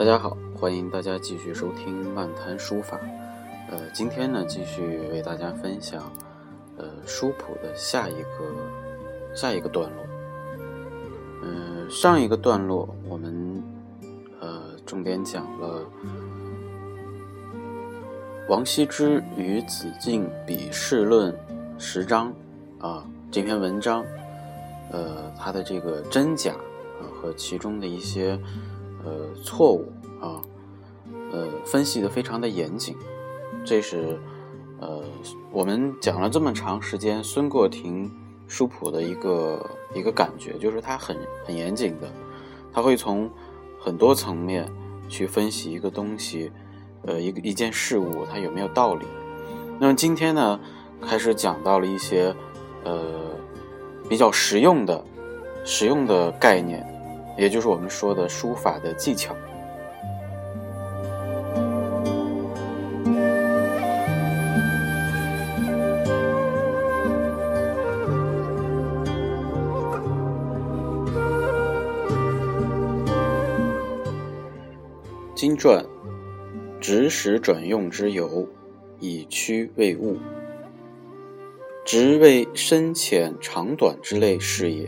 大家好，欢迎大家继续收听漫谈书法。呃，今天呢，继续为大家分享呃书谱的下一个下一个段落。嗯，上一个段落我们呃重点讲了王羲之与子敬笔试论十章啊这篇文章，呃，它的这个真假啊和其中的一些。呃，错误啊，呃，分析的非常的严谨，这是呃，我们讲了这么长时间孙过庭书谱的一个一个感觉，就是他很很严谨的，他会从很多层面去分析一个东西，呃，一个一件事物它有没有道理。那么今天呢，开始讲到了一些呃比较实用的实用的概念。也就是我们说的书法的技巧。经传，直使转用之由，以曲为物。直为深浅长短之类事也，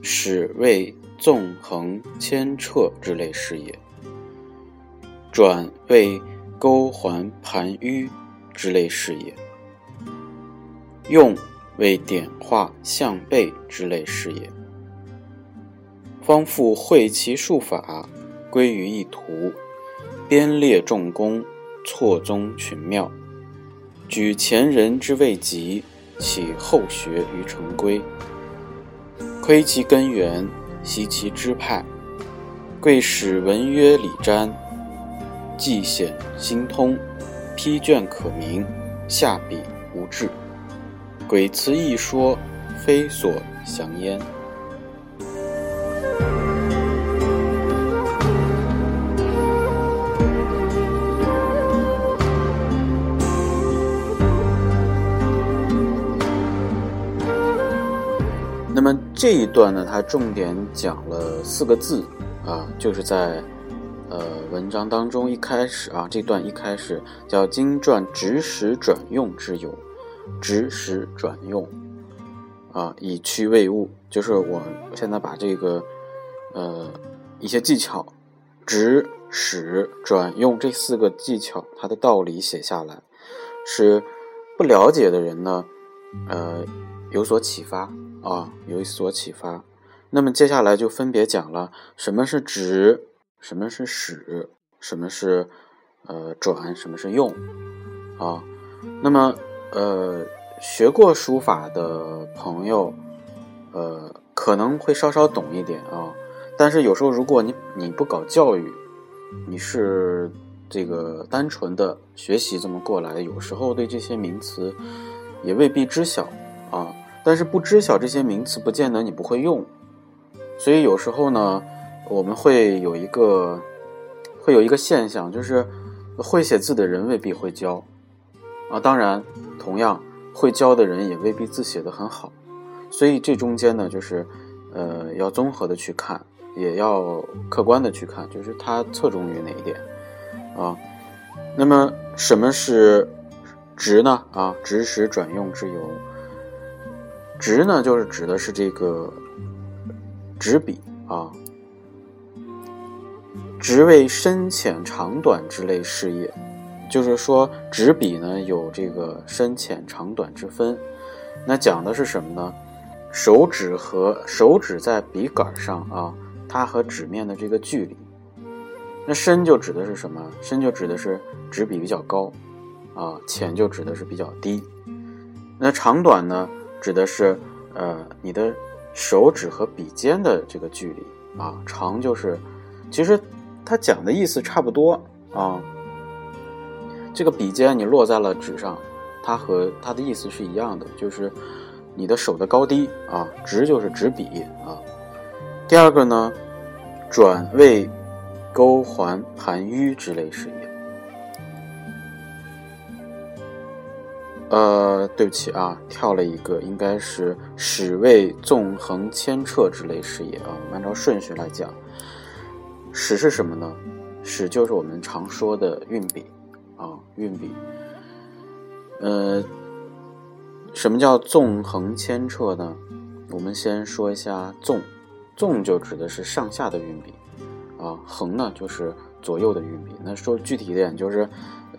使为。纵横牵扯之类事也，转为钩环盘迂之类事也，用为点画象背之类事也。方复会其术法，归于一图，编列众工，错综群妙，举前人之未及，启后学于成规，窥其根源。习其支派，贵使文曰礼瞻，既显心通，批卷可明，下笔无滞，诡辞一说，非所详焉。这一段呢，它重点讲了四个字啊，就是在呃文章当中一开始啊，这段一开始叫“经传直使转用之有”，直使转用啊，以趋为物，就是我现在把这个呃一些技巧，直使转用这四个技巧它的道理写下来，使不了解的人呢，呃有所启发。啊，有所启发。那么接下来就分别讲了什么是直，什么是使，什么是呃转，什么是用。啊，那么呃学过书法的朋友，呃可能会稍稍懂一点啊。但是有时候如果你你不搞教育，你是这个单纯的学习这么过来，有时候对这些名词也未必知晓啊。但是不知晓这些名词，不见得你不会用，所以有时候呢，我们会有一个，会有一个现象，就是会写字的人未必会教，啊，当然，同样会教的人也未必字写得很好，所以这中间呢，就是，呃，要综合的去看，也要客观的去看，就是他侧重于哪一点，啊，那么什么是直呢？啊，直使转用之由。直呢，就是指的是这个纸笔啊。直为深浅长短之类事业。就是说，纸笔呢有这个深浅长短之分。那讲的是什么呢？手指和手指在笔杆上啊，它和纸面的这个距离。那深就指的是什么？深就指的是纸笔比较高，啊，浅就指的是比较低。那长短呢，指的是呃你的手指和笔尖的这个距离啊。长就是，其实它讲的意思差不多啊。这个笔尖你落在了纸上，它和它的意思是一样的，就是你的手的高低啊。直就是直笔啊。第二个呢，转位、勾环盘纡之类事也。呃，对不起啊，跳了一个，应该是使为纵横牵掣之类事也啊。我们按照顺序来讲，使是什么呢？使就是我们常说的运笔。啊，运笔。呃，什么叫纵横牵掣呢？我们先说一下纵，纵就指的是上下的运笔，啊，横呢就是左右的运笔。那说具体一点，就是，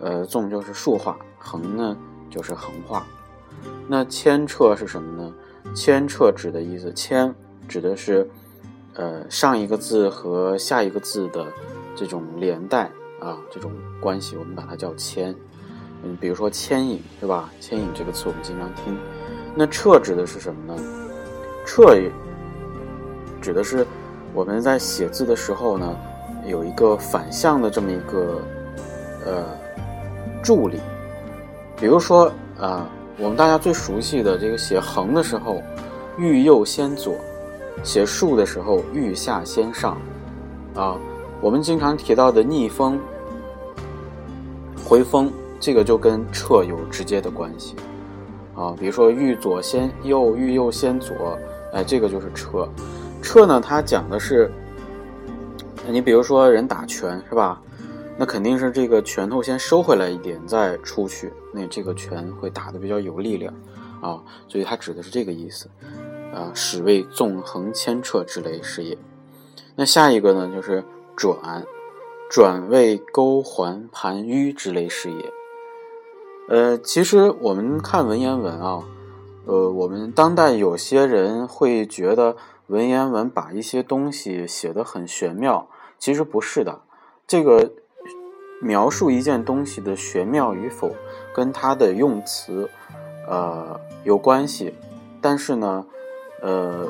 呃，纵就是竖画，横呢就是横画。那牵掣是什么呢？牵掣指的意思，牵指的是，呃，上一个字和下一个字的这种连带。啊，这种关系我们把它叫牵，嗯，比如说牵引，对吧？牵引这个词我们经常听。那掣指的是什么呢？掣指的是我们在写字的时候呢，有一个反向的这么一个呃助力。比如说啊，我们大家最熟悉的这个写横的时候，欲右先左；写竖的时候，欲下先上。啊。我们经常提到的逆风、回风，这个就跟撤有直接的关系啊。比如说欲左先右，欲右先左，哎，这个就是撤。撤呢，它讲的是，你比如说人打拳是吧？那肯定是这个拳头先收回来一点再出去，那这个拳会打得比较有力量啊。所以它指的是这个意思啊，使为纵横牵掣之类事业。那下一个呢，就是。转，转为钩环盘纡之类事业。呃，其实我们看文言文啊，呃，我们当代有些人会觉得文言文把一些东西写得很玄妙，其实不是的。这个描述一件东西的玄妙与否，跟它的用词，呃，有关系。但是呢，呃，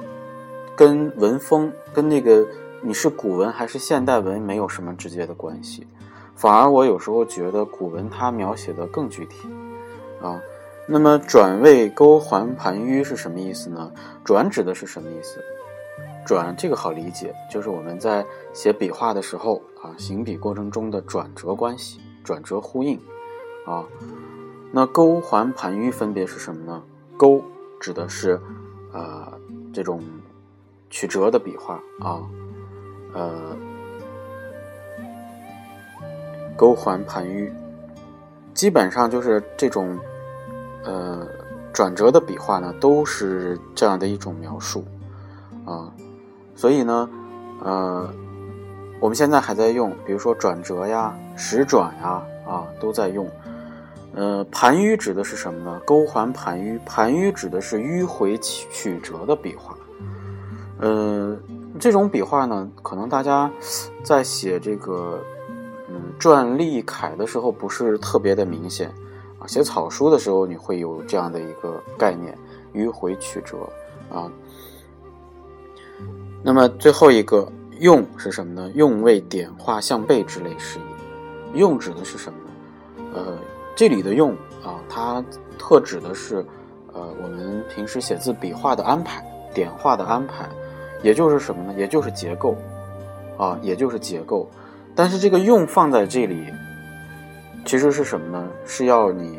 跟文风，跟那个。你是古文还是现代文没有什么直接的关系，反而我有时候觉得古文它描写的更具体，啊，那么转位钩环盘纡是什么意思呢？转指的是什么意思？转这个好理解，就是我们在写笔画的时候啊，行笔过程中的转折关系，转折呼应，啊，那钩环盘迂分别是什么呢？钩指的是啊这种曲折的笔画啊。呃，钩环盘迂，基本上就是这种呃转折的笔画呢，都是这样的一种描述啊。所以呢，呃，我们现在还在用，比如说转折呀、实转呀，啊，都在用。呃，盘迂指的是什么呢？钩环盘迂，盘迂指的是迂回曲折的笔画。呃。这种笔画呢，可能大家在写这个嗯篆隶楷的时候不是特别的明显啊，写草书的时候你会有这样的一个概念，迂回曲折啊。那么最后一个用是什么呢？用为点画向背之类事宜。用指的是什么呢？呃，这里的用啊，它特指的是呃我们平时写字笔画的安排，点画的安排。也就是什么呢？也就是结构，啊，也就是结构。但是这个用放在这里，其实是什么呢？是要你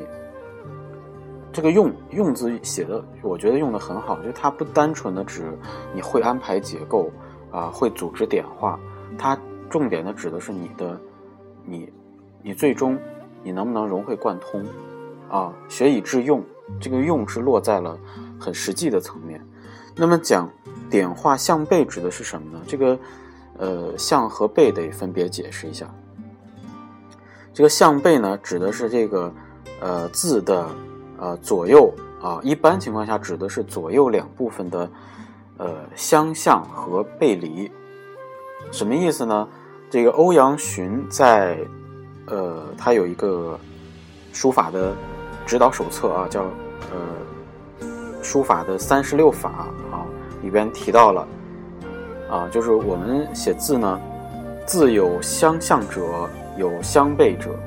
这个用用字写的，我觉得用的很好。就它不单纯的指你会安排结构啊，会组织点画，它重点的指的是你的，你你最终你能不能融会贯通啊？学以致用，这个用是落在了很实际的层面。那么讲点画向背指的是什么呢？这个，呃象和背得分别解释一下。这个象背呢，指的是这个呃字的呃左右啊，一般情况下指的是左右两部分的呃相向和背离。什么意思呢？这个欧阳询在呃他有一个书法的指导手册啊，叫呃书法的三十六法啊，里边提到了啊，就是我们写字呢，字有相向者。有相背者，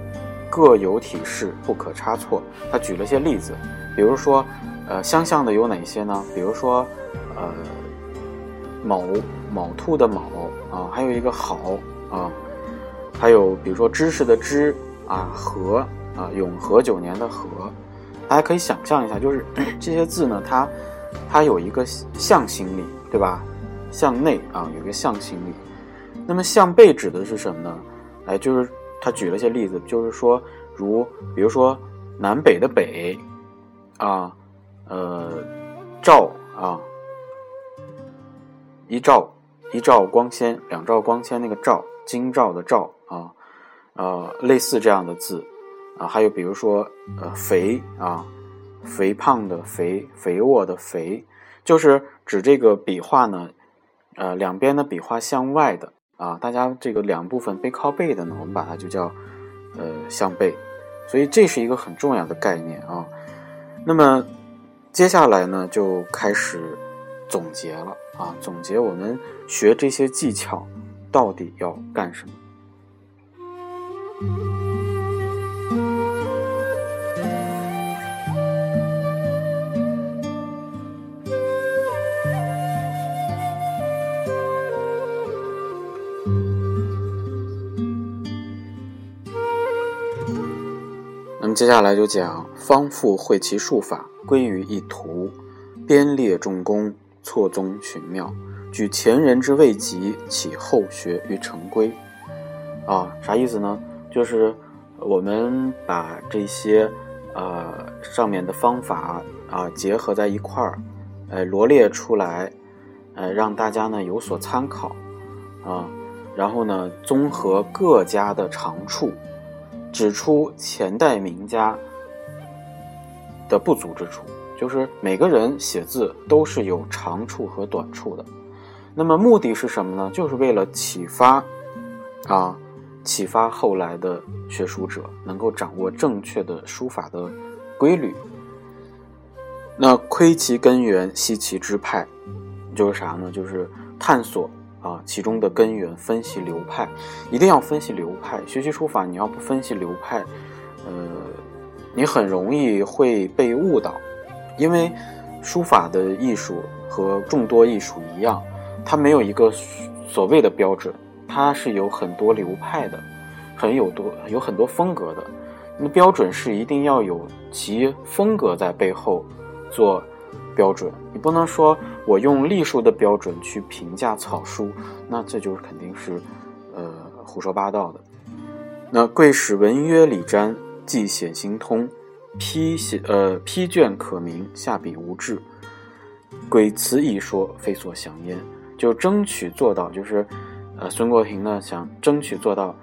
各有体式，不可差错。他举了些例子，比如说，呃，相像的有哪些呢？比如说，呃，卯卯兔的卯啊，还有一个好啊，还有比如说知识的知啊，和啊，永和九年的和，大家可以想象一下，就是 这些字呢，它它有一个向心力，对吧？向内啊，有一个向心力。那么向背指的是什么呢？哎，就是。他举了些例子，就是说，如比如说南北的北，啊，呃，照啊，一照一照光纤，两照光纤，那个照，京兆的照啊，呃，类似这样的字啊，还有比如说呃肥啊，肥胖的肥，肥沃的肥，就是指这个笔画呢，呃，两边的笔画向外的。啊，大家这个两部分背靠背的呢，我们把它就叫，呃，相背，所以这是一个很重要的概念啊。那么接下来呢，就开始总结了啊，总结我们学这些技巧到底要干什么。接下来就讲方复会其术法，归于一图，编列重工，错综寻妙，举前人之未及，起后学于成规。啊，啥意思呢？就是我们把这些呃上面的方法啊结合在一块儿，呃罗列出来，呃让大家呢有所参考啊，然后呢综合各家的长处。指出前代名家的不足之处，就是每个人写字都是有长处和短处的。那么目的是什么呢？就是为了启发啊，启发后来的学书者能够掌握正确的书法的规律。那窥其根源，析其支派，就是啥呢？就是探索。啊，其中的根源，分析流派，一定要分析流派。学习书法，你要不分析流派，呃，你很容易会被误导。因为书法的艺术和众多艺术一样，它没有一个所谓的标准，它是有很多流派的，很有多有很多风格的。那标准是一定要有其风格在背后做。标准，你不能说我用隶书的标准去评价草书，那这就是肯定是，呃，胡说八道的。那贵使文约礼瞻，既显行通，批写呃批卷可明，下笔无滞。鬼词一说，非所想焉。就争取做到，就是，呃，孙国平呢想争取做到，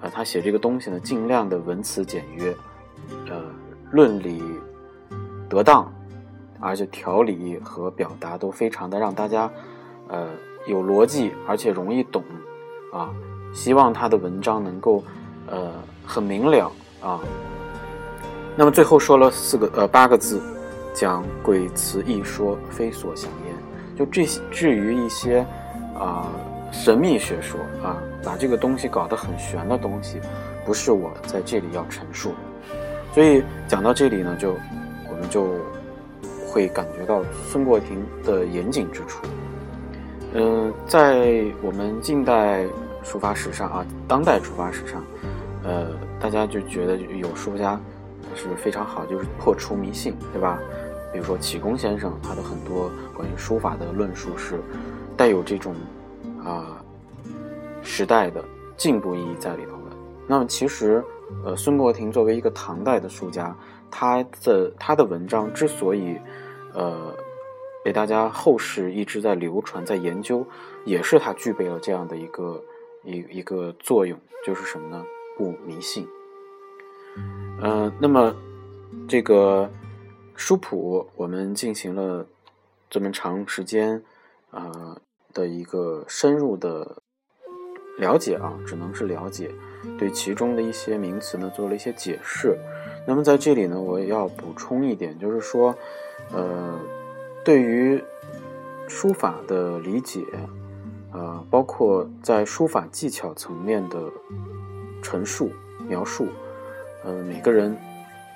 呃，他写这个东西呢，尽量的文辞简约，呃，论理得当。而且条理和表达都非常的让大家，呃，有逻辑，而且容易懂，啊，希望他的文章能够，呃，很明了啊。那么最后说了四个呃八个字，讲鬼词一说，非所想焉。就这至于一些啊神秘学说啊，把这个东西搞得很玄的东西，不是我在这里要陈述。所以讲到这里呢，就我们就。会感觉到孙过庭的严谨之处。嗯，在我们近代书法史上啊，当代书法史上，呃，大家就觉得有书家是非常好，就是破除迷信，对吧？比如说启功先生，他的很多关于书法的论述是带有这种啊时代的进步意义在里头的。那么其实，呃，孙过庭作为一个唐代的书家。他的他的文章之所以，呃，被大家后世一直在流传、在研究，也是他具备了这样的一个一一个作用，就是什么呢？不迷信。嗯，那么这个书谱，我们进行了这么长时间啊的一个深入的了解啊，只能是了解，对其中的一些名词呢做了一些解释。那么在这里呢，我也要补充一点，就是说，呃。对于书法的理解，呃，包括在书法技巧层面的陈述、描述，呃，每个人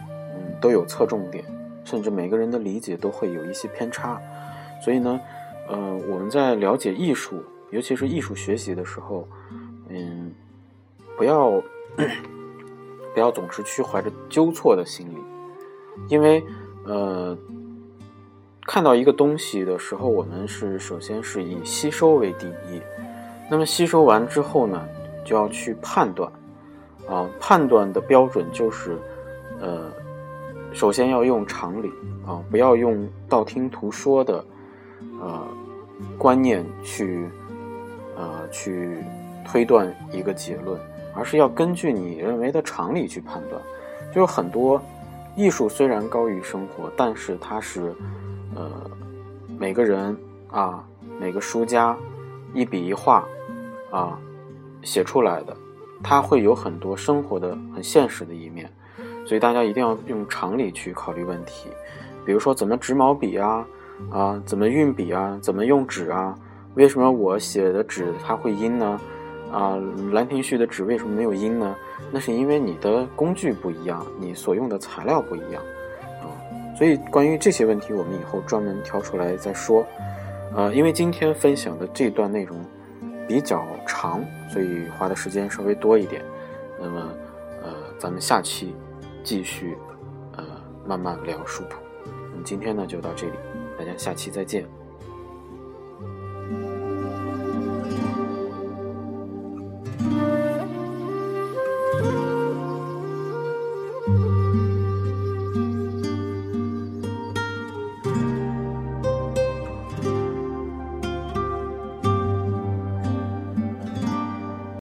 嗯都有侧重点，甚至每个人的理解都会有一些偏差。所以呢，呃，我们在了解艺术，尤其是艺术学习的时候，嗯，不要不要总是去怀着纠错的心理，因为呃。看到一个东西的时候，我们是首先是以吸收为第一，那么吸收完之后呢，就要去判断，啊，判断的标准就是，呃，首先要用常理啊，不要用道听途说的，呃，观念去，呃，去推断一个结论，而是要根据你认为的常理去判断。就是很多艺术虽然高于生活，但是它是。呃，每个人啊，每个书家一笔一画啊写出来的，它会有很多生活的很现实的一面，所以大家一定要用常理去考虑问题。比如说怎么执毛笔啊，啊怎么运笔啊，怎么用纸啊？为什么我写的纸它会阴呢？啊，兰亭序的纸为什么没有阴呢？那是因为你的工具不一样，你所用的材料不一样。啊所以，关于这些问题，我们以后专门挑出来再说。呃，因为今天分享的这段内容比较长，所以花的时间稍微多一点。那么，呃，咱们下期继续，呃，慢慢聊书谱。那么今天呢，就到这里，大家下期再见。